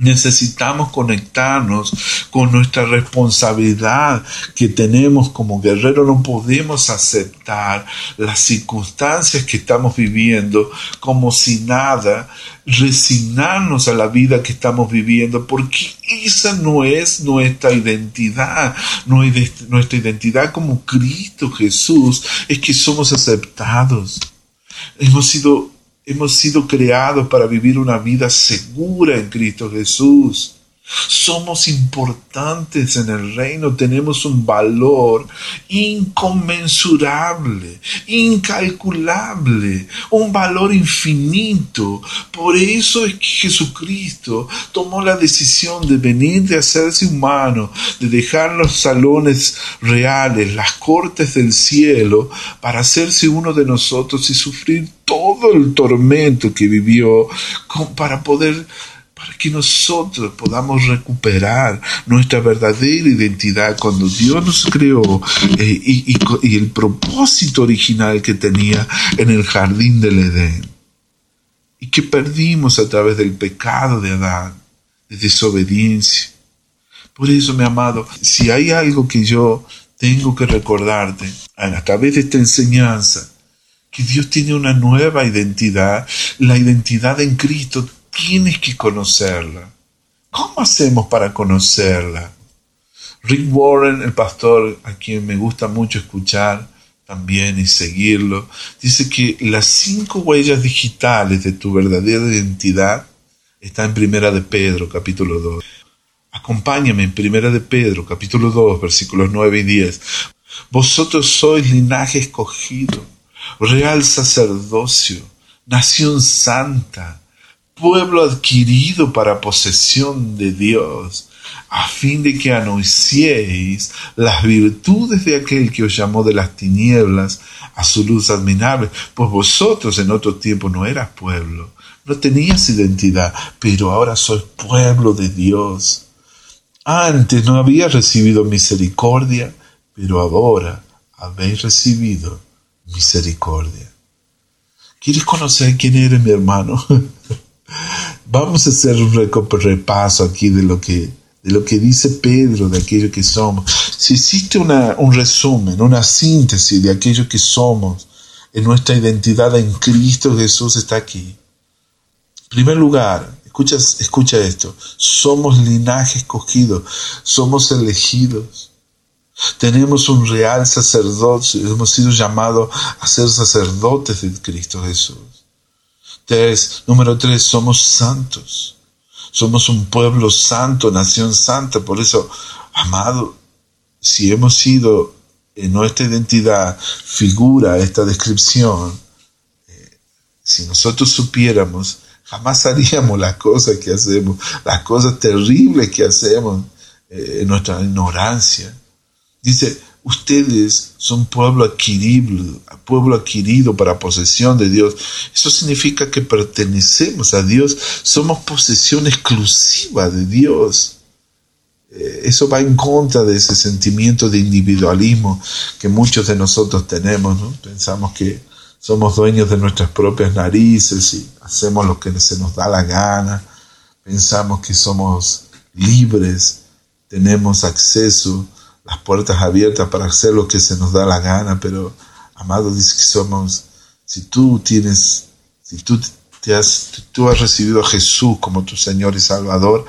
Necesitamos conectarnos con nuestra responsabilidad que tenemos como guerreros. No podemos aceptar las circunstancias que estamos viviendo como si nada, resignarnos a la vida que estamos viviendo, porque esa no es nuestra identidad. Nuestra identidad como Cristo Jesús es que somos aceptados. Hemos sido Hemos sido creados para vivir una vida segura en Cristo Jesús. Somos importantes en el reino, tenemos un valor inconmensurable, incalculable, un valor infinito. Por eso es que Jesucristo tomó la decisión de venir, de hacerse humano, de dejar los salones reales, las cortes del cielo, para hacerse uno de nosotros y sufrir todo el tormento que vivió para poder para que nosotros podamos recuperar nuestra verdadera identidad cuando Dios nos creó eh, y, el propósito original que tenía en el jardín del Edén y que perdimos a través del pecado de Adán, de desobediencia. Por eso, mi amado, si hay algo que yo tengo que recordarte a través de esta enseñanza, que Dios tiene una nueva identidad, la identidad en Cristo tienes que conocerla. ¿Cómo hacemos para conocerla? Rick Warren, el pastor a quien me gusta mucho escuchar también y seguirlo, dice que las cinco huellas digitales de tu verdadera identidad están en Primera de Pedro, capítulo 2. Acompáñame en Primera de Pedro, capítulo 2, versículos 9 y 10. Vosotros sois linaje escogido, real sacerdocio, nación santa, pueblo adquirido para posesión de Dios, a fin de que anunciéis las virtudes de aquel que os llamó de las tinieblas a su luz admirable, pues vosotros en otro tiempo no eras pueblo, no tenías identidad, pero ahora sois pueblo de Dios. Antes no habías recibido misericordia, pero ahora habéis recibido misericordia. ¿Quieres conocer quién eres, mi hermano? (laughs) Vamos a hacer un repaso aquí de lo que, de lo que dice Pedro, de aquello que somos. Si existe una, un resumen, una síntesis de aquello que somos, en nuestra identidad en Cristo Jesús está aquí. En primer lugar, escucha, escucha esto, somos linaje escogido, somos elegidos. Tenemos un real sacerdocio, hemos sido llamados a ser sacerdotes de Cristo Jesús número tres, somos santos. Somos un pueblo santo, nación santa. Por eso, amado, si hemos sido en nuestra identidad figura esta descripción, eh, si nosotros supiéramos, jamás haríamos las cosas que hacemos, las cosas terribles que hacemos eh, en nuestra ignorancia. Dice, Ustedes son pueblo adquirido, pueblo adquirido para posesión de Dios. Eso significa que pertenecemos a Dios, somos posesión exclusiva de Dios. Eh, eso va en contra de ese sentimiento de individualismo que muchos de nosotros tenemos. Pensamos que somos dueños de nuestras propias narices y hacemos lo que se nos da la gana. Pensamos que somos libres, tenemos acceso las puertas abiertas para hacer lo que se nos da la gana, pero amado dice que somos, si tú tienes, si tú, te has, tú has recibido a Jesús como tu Señor y Salvador,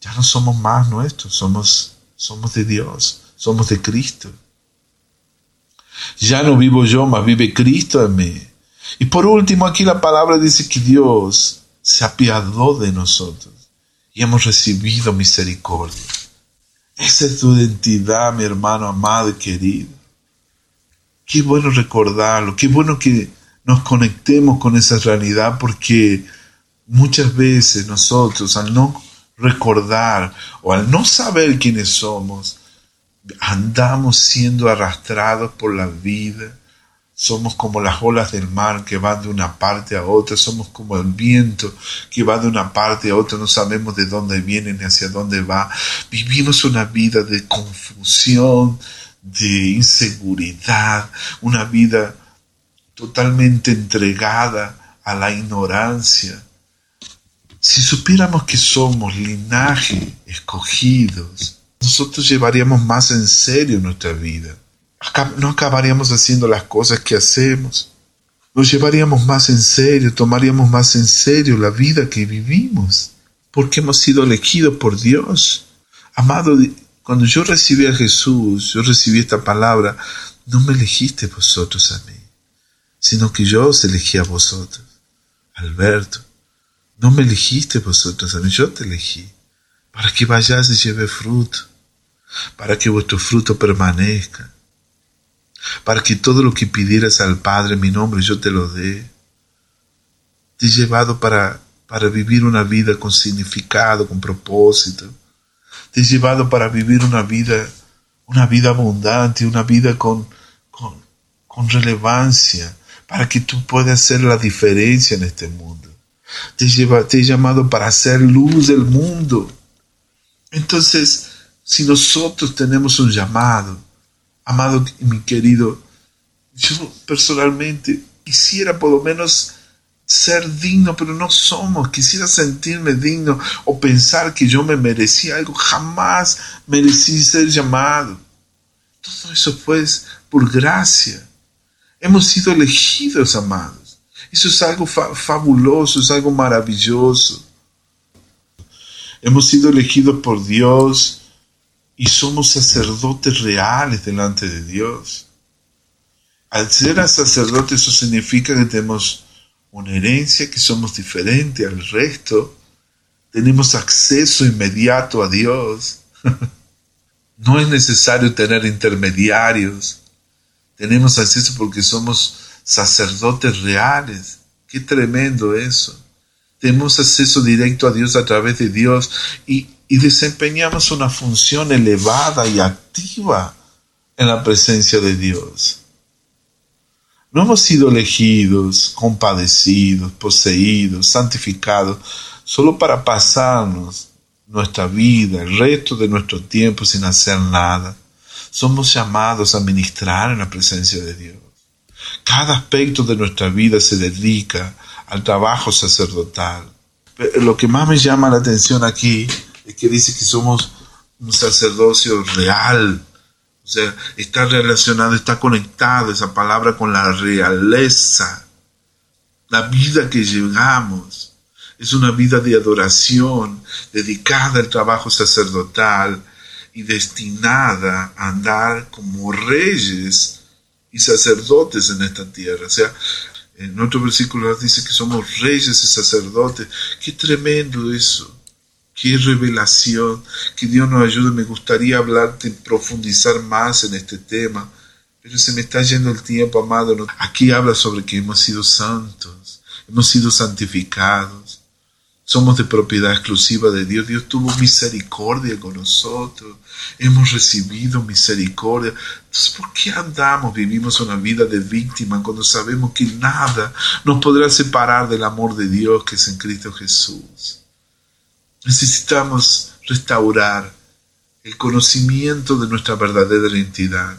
ya no somos más nuestros, somos, somos de Dios, somos de Cristo. Ya no vivo yo, mas vive Cristo en mí. Y por último, aquí la palabra dice que Dios se apiadó de nosotros y hemos recibido misericordia. Esa es tu identidad, mi hermano amado y querido. Qué bueno recordarlo, qué bueno que nos conectemos con esa realidad porque muchas veces nosotros al no recordar o al no saber quiénes somos, andamos siendo arrastrados por la vida Somos como las olas del mar que van de una parte a otra, somos como el viento que va de una parte a otra, no sabemos de dónde viene ni hacia dónde va. Vivimos una vida de confusión, de inseguridad, una vida totalmente entregada a la ignorancia. Si supiéramos que somos linaje escogidos, nosotros llevaríamos más en serio nuestra vida no acabaríamos haciendo las cosas que hacemos. Nos llevaríamos más en serio, tomaríamos más en serio la vida que vivimos, porque hemos sido elegidos por Dios. Amado, cuando yo recibí a Jesús, yo recibí esta palabra, no me elegiste vosotros a mí, sino que yo os elegí a vosotros. Alberto, no me elegiste vosotros a mí, yo te elegí, para que vayas y lleve fruto, para que vuestro fruto permanezca para que todo lo que pidieras al Padre en mi nombre yo te lo dé. Te he llevado para, para vivir una vida con significado, con propósito. Te he llevado para vivir una vida, una vida abundante, una vida con, con, relevancia, para que tú puedas hacer la diferencia en este mundo. Te, lleva, te he llamado para hacer luz del mundo. Entonces, si nosotros tenemos un llamado, amado y mi querido, yo personalmente quisiera por lo menos ser digno, pero no somos. Quisiera sentirme digno o pensar que yo me merecía algo. Jamás merecí ser llamado. Todo eso fue por gracia. Hemos sido elegidos, amados. Eso es algo fabuloso, es algo maravilloso. Hemos sido elegidos por Dios y somos sacerdotes reales delante de Dios. Al ser sacerdotes eso significa que tenemos una herencia, que somos diferentes al resto, tenemos acceso inmediato a Dios. (laughs) no es necesario tener intermediarios, tenemos acceso porque somos sacerdotes reales. Qué tremendo eso. Tenemos acceso directo a Dios a través de Dios y y desempeñamos una función elevada y activa en la presencia de Dios. No hemos sido elegidos, compadecidos, poseídos, santificados, solo para pasarnos nuestra vida, el resto de nuestro tiempo sin hacer nada. Somos llamados a ministrar en la presencia de Dios. Cada aspecto de nuestra vida se dedica al trabajo sacerdotal. lo que más me llama la atención aquí que dice que somos un sacerdocio real. O sea, está relacionado, está conectado esa palabra con la realeza. La vida que llevamos es una vida de adoración, dedicada al trabajo sacerdotal y destinada a andar como reyes y sacerdotes en esta tierra. O sea, en otro versículo dice que somos reyes y sacerdotes. Qué tremendo eso. Qué revelación, que Dios nos ayude. Me gustaría hablarte, profundizar más en este tema, pero se me está yendo el tiempo, amado. Aquí habla sobre que hemos sido santos, hemos sido santificados, somos de propiedad exclusiva de Dios. Dios tuvo misericordia con nosotros, hemos recibido misericordia. Entonces, ¿por qué andamos, vivimos una vida de víctima cuando sabemos que nada nos podrá separar del amor de Dios que es en Cristo Jesús? Necesitamos restaurar el conocimiento de nuestra verdadera identidad.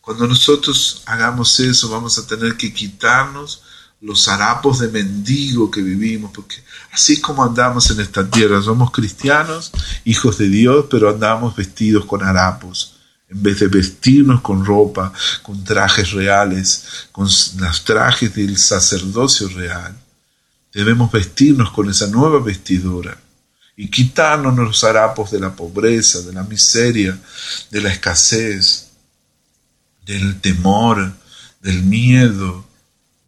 Cuando nosotros hagamos eso, vamos a tener que quitarnos los harapos de mendigo que vivimos, porque así como andamos en esta tierra, somos cristianos, hijos de Dios, pero andamos vestidos con harapos. En vez de vestirnos con ropa, con trajes reales, con los trajes del sacerdocio real, debemos vestirnos con esa nueva vestidura y quitarnos los harapos de la pobreza, de la miseria, de la escasez, del temor, del miedo,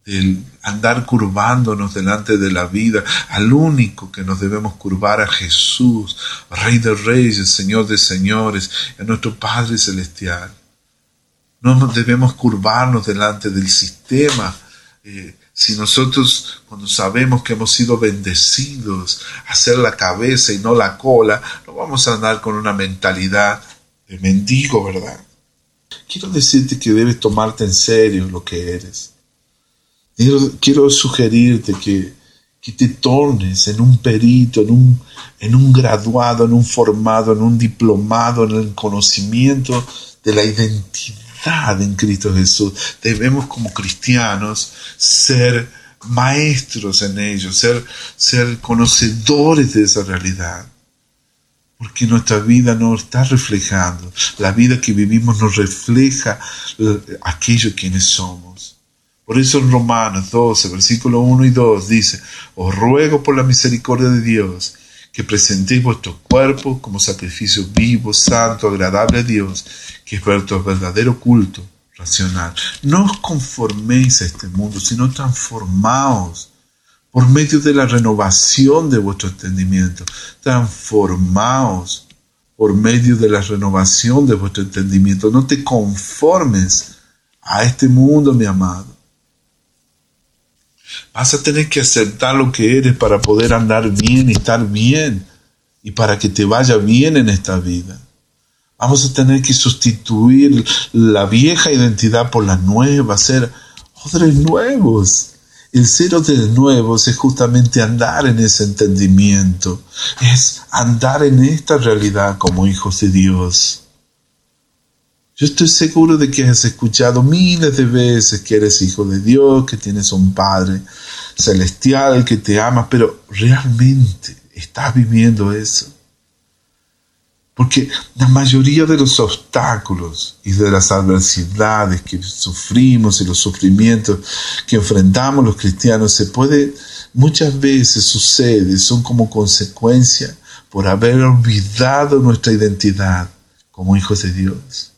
del andar curvándonos delante de la vida, al único que nos debemos curvar a Jesús, Rey de Reyes, Señor de Señores, a nuestro Padre Celestial. No debemos curvarnos delante del sistema eh, si nosotros, cuando sabemos que hemos sido bendecidos, hacer la cabeza y no la cola, no vamos a andar con una mentalidad de mendigo, ¿verdad? quiero decirte que debes tomarte en serio lo que eres. Quiero, sugerirte que, que, te tornes en un perito, en un, en un graduado, en un formado, en un diplomado, en el conocimiento de la identidad en Cristo Jesús. Debemos como cristianos ser maestros en ello, ser, ser conocedores de esa realidad porque nuestra vida no está reflejando. La vida que vivimos nos refleja eh, aquello quienes somos. Por eso en Romanos 12, versículo 1 y 2 dice, os ruego por la misericordia de Dios que presentéis vuestro cuerpo como sacrificio vivo, santo, agradable a Dios, que es vuestro verdadero culto racional. No os conforméis a este mundo, sino transformaos por medio de la renovación de vuestro entendimiento. Transformaos por medio de la renovación de vuestro entendimiento. No te conformes a este mundo, mi amado. Vas a tener que aceptar lo que eres para poder andar bien y estar bien y para que te vaya bien en esta vida. Vamos a tener que sustituir la vieja identidad por la nueva, ser odres nuevos. El cero de nuevo es justamente andar en ese entendimiento, es andar en esta realidad como hijos de Dios. Yo estoy seguro de que has escuchado miles de veces que eres hijo de Dios, que tienes un Padre celestial que te ama, pero realmente estás viviendo eso. Porque la mayoría de los obstáculos y de las adversidades que sufrimos y los sufrimientos que enfrentamos los cristianos se puede, muchas veces sucede, son como consecuencia por haber olvidado nuestra identidad como hijos de Dios.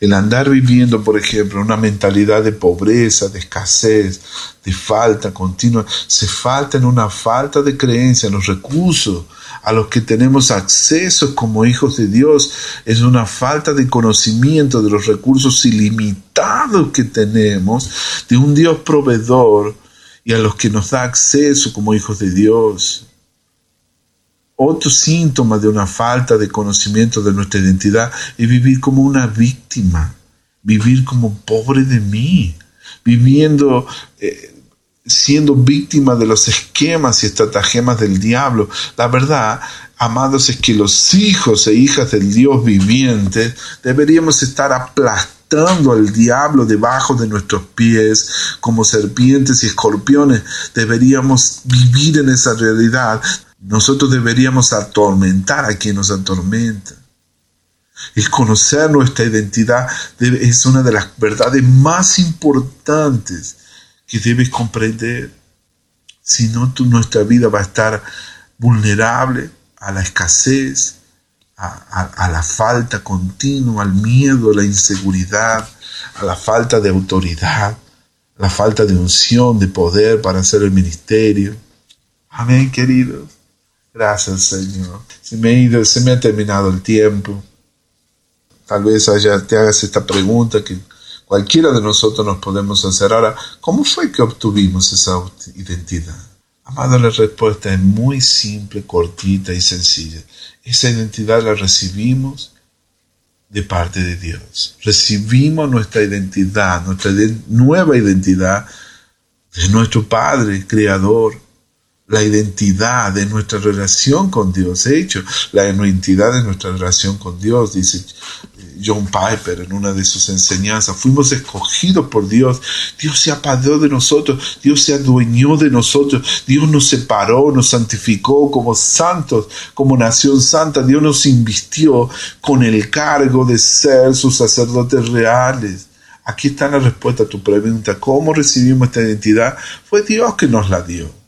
El andar viviendo, por ejemplo, una mentalidad de pobreza, de escasez, de falta continua, se falta en una falta de creencia en los recursos a los que tenemos acceso como hijos de Dios, es una falta de conocimiento de los recursos ilimitados que tenemos, de un Dios proveedor y a los que nos da acceso como hijos de Dios. Otro síntoma de una falta de conocimiento de nuestra identidad es vivir como una víctima, vivir como pobre de mí, viviendo eh, siendo víctima de los esquemas y estratagemas del diablo. La verdad, amados, es que los hijos e hijas del Dios viviente deberíamos estar aplastando al diablo debajo de nuestros pies como serpientes y escorpiones. Deberíamos vivir en esa realidad. Nosotros deberíamos atormentar a quien nos atormenta. El conocer nuestra identidad es una de las verdades más importantes que debes comprender. Si no, nuestra vida va a estar vulnerable a la escasez, a, la falta continua, al miedo, a la inseguridad, a la falta de autoridad, a la falta de unción, de poder para hacer el ministerio. Amén, queridos. Gracias, Señor. Se me, ha terminado el tiempo. Tal vez haya, te hagas esta pregunta que Cualquiera de nosotros nos podemos hacer. Ahora, ¿cómo fue que obtuvimos esa identidad? Amado, la respuesta es muy simple, cortita y sencilla. Esa identidad la recibimos de parte de Dios. Recibimos nuestra identidad, nuestra nueva identidad de nuestro Padre, Creador, la identidad de nuestra relación con Dios. De hecho, la identidad de nuestra relación con Dios, dice John Piper en una de sus enseñanzas. Fuimos escogidos por Dios. Dios se apadó de nosotros. Dios se adueñó de nosotros. Dios nos separó, nos santificó como santos, como nación santa. Dios nos invistió con el cargo de ser sus sacerdotes reales. Aquí está la respuesta a tu pregunta. ¿Cómo recibimos esta identidad? Fue Dios que nos la dio.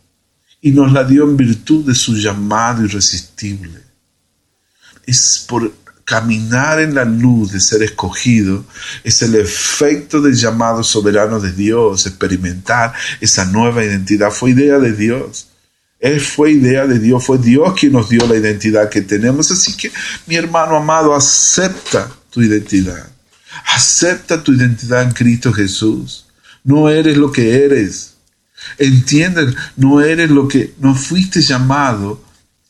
Y nos la dio en virtud de su llamado irresistible. Es por caminar en la luz de ser escogido es el efecto del llamado soberano de Dios, experimentar esa nueva identidad. Fue idea de Dios. Él fue idea de Dios, fue Dios quien nos dio la identidad que tenemos. Así que, mi hermano amado, acepta tu identidad. Acepta tu identidad en Cristo Jesús. No eres lo que eres. Entienden, no eres lo que no fuiste llamado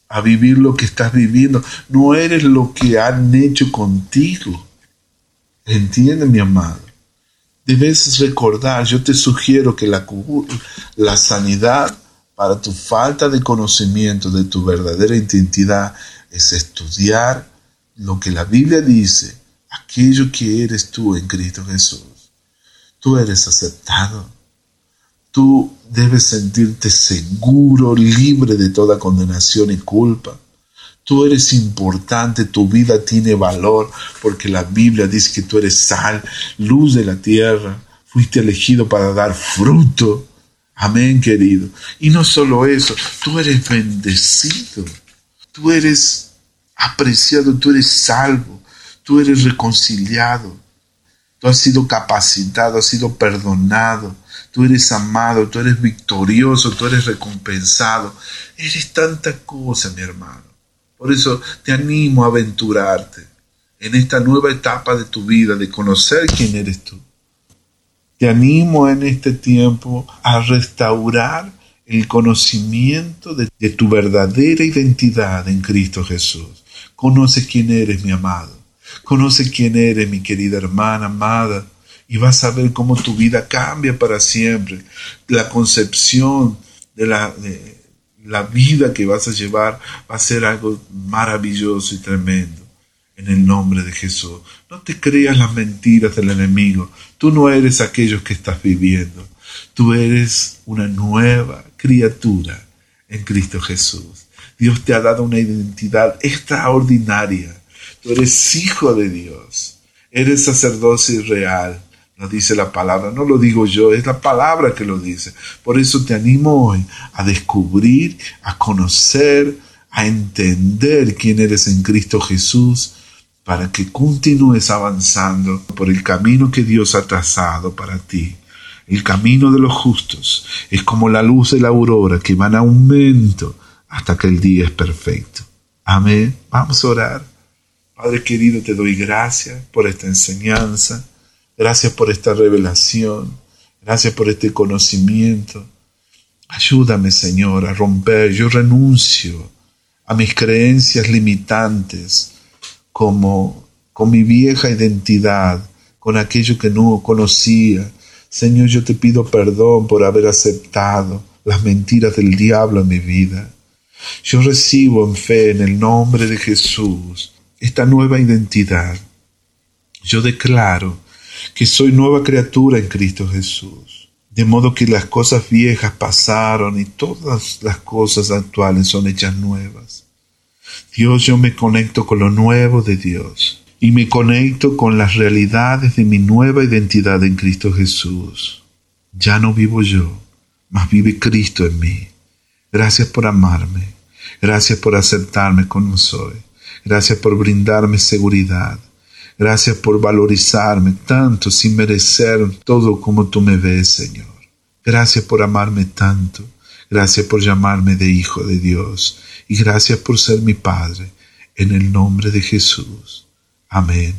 a vivir lo que estás viviendo. No eres lo que han hecho contigo. Entiende, mi amado. Debes recordar, yo te sugiero que la, la sanidad para tu falta de conocimiento de tu verdadera identidad es estudiar lo que la Biblia dice, aquello que eres tú en Cristo Jesús. Tú eres aceptado. Tú debes sentirte seguro, libre de toda condenación y culpa. Tú eres importante, tu vida tiene valor, porque la Biblia dice que tú eres sal, luz de la tierra, fuiste elegido para dar fruto. Amén, querido. Y no solo eso, tú eres bendecido, tú eres apreciado, tú eres salvo, tú eres reconciliado, tú has sido capacitado, has sido perdonado, tú eres amado, tú eres victorioso, tú eres recompensado. Eres tanta cosa, mi hermano. Por eso te animo a aventurarte en esta nueva etapa de tu vida, de conocer quién eres tú. Te animo en este tiempo a restaurar el conocimiento de, de, tu verdadera identidad en Cristo Jesús. Conoce quién eres, mi amado. Conoce quién eres, mi querida hermana amada y vas a ver cómo tu vida cambia para siempre. La concepción de la, la vida que vas a llevar va a ser algo maravilloso y tremendo. En el nombre de Jesús. No te creas las mentiras del enemigo. Tú no eres aquellos que estás viviendo. Tú eres una nueva criatura en Cristo Jesús. Dios te ha dado una identidad extraordinaria. Tú eres hijo de Dios. Eres sacerdocio real lo dice la palabra, no lo digo yo, es la palabra que lo dice. Por eso te animo hoy a descubrir, a conocer, a entender quién eres en Cristo Jesús, para que continúes avanzando por el camino que Dios ha trazado para ti. El camino de los justos es como la luz de la aurora que va en aumento hasta que el día es perfecto. Amén. Vamos a orar. Padre querido, te doy gracias por esta enseñanza. Gracias por esta revelación. Gracias por este conocimiento. Ayúdame, Señor, a romper. Yo renuncio a mis creencias limitantes como con mi vieja identidad, con aquello que no conocía. Señor, yo te pido perdón por haber aceptado las mentiras del diablo en mi vida. Yo recibo en fe, en el nombre de Jesús, esta nueva identidad. Yo declaro que soy nueva criatura en Cristo Jesús. De modo que las cosas viejas pasaron y todas las cosas actuales son hechas nuevas. Dios, yo me conecto con lo nuevo de Dios y me conecto con las realidades de mi nueva identidad en Cristo Jesús. Ya no vivo yo, mas vive Cristo en mí. Gracias por amarme. Gracias por aceptarme como soy. Gracias por brindarme seguridad. Gracias por valorizarme tanto sin merecer todo como tú me ves, Señor. Gracias por amarme tanto. Gracias por llamarme de Hijo de Dios. Y gracias por ser mi Padre. En el nombre de Jesús. Amén.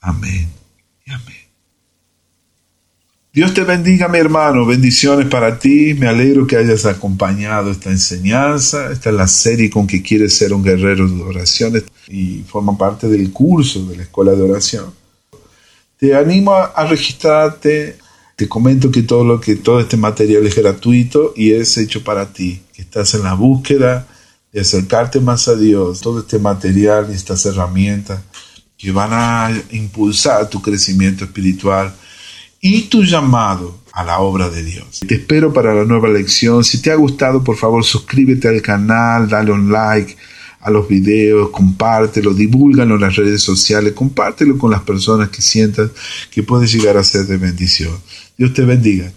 Amén. Dios te bendiga, mi hermano. Bendiciones para ti. Me alegro que hayas acompañado esta enseñanza. Esta es la serie con que quieres ser un guerrero de oraciones y forma parte del curso de la escuela de oración. Te animo a registrarte. Te comento que todo lo que todo este material es gratuito y es hecho para ti. Que estás en la búsqueda de acercarte más a Dios. Todo este material y estas herramientas que van a impulsar tu crecimiento espiritual y tu llamado a la obra de Dios. Te espero para la nueva lección. Si te ha gustado, por favor, suscríbete al canal, dale un like a los videos, compártelo, divúlgalo en las redes sociales, compártelo con las personas que sientas que puede llegar a ser de bendición. Dios te bendiga.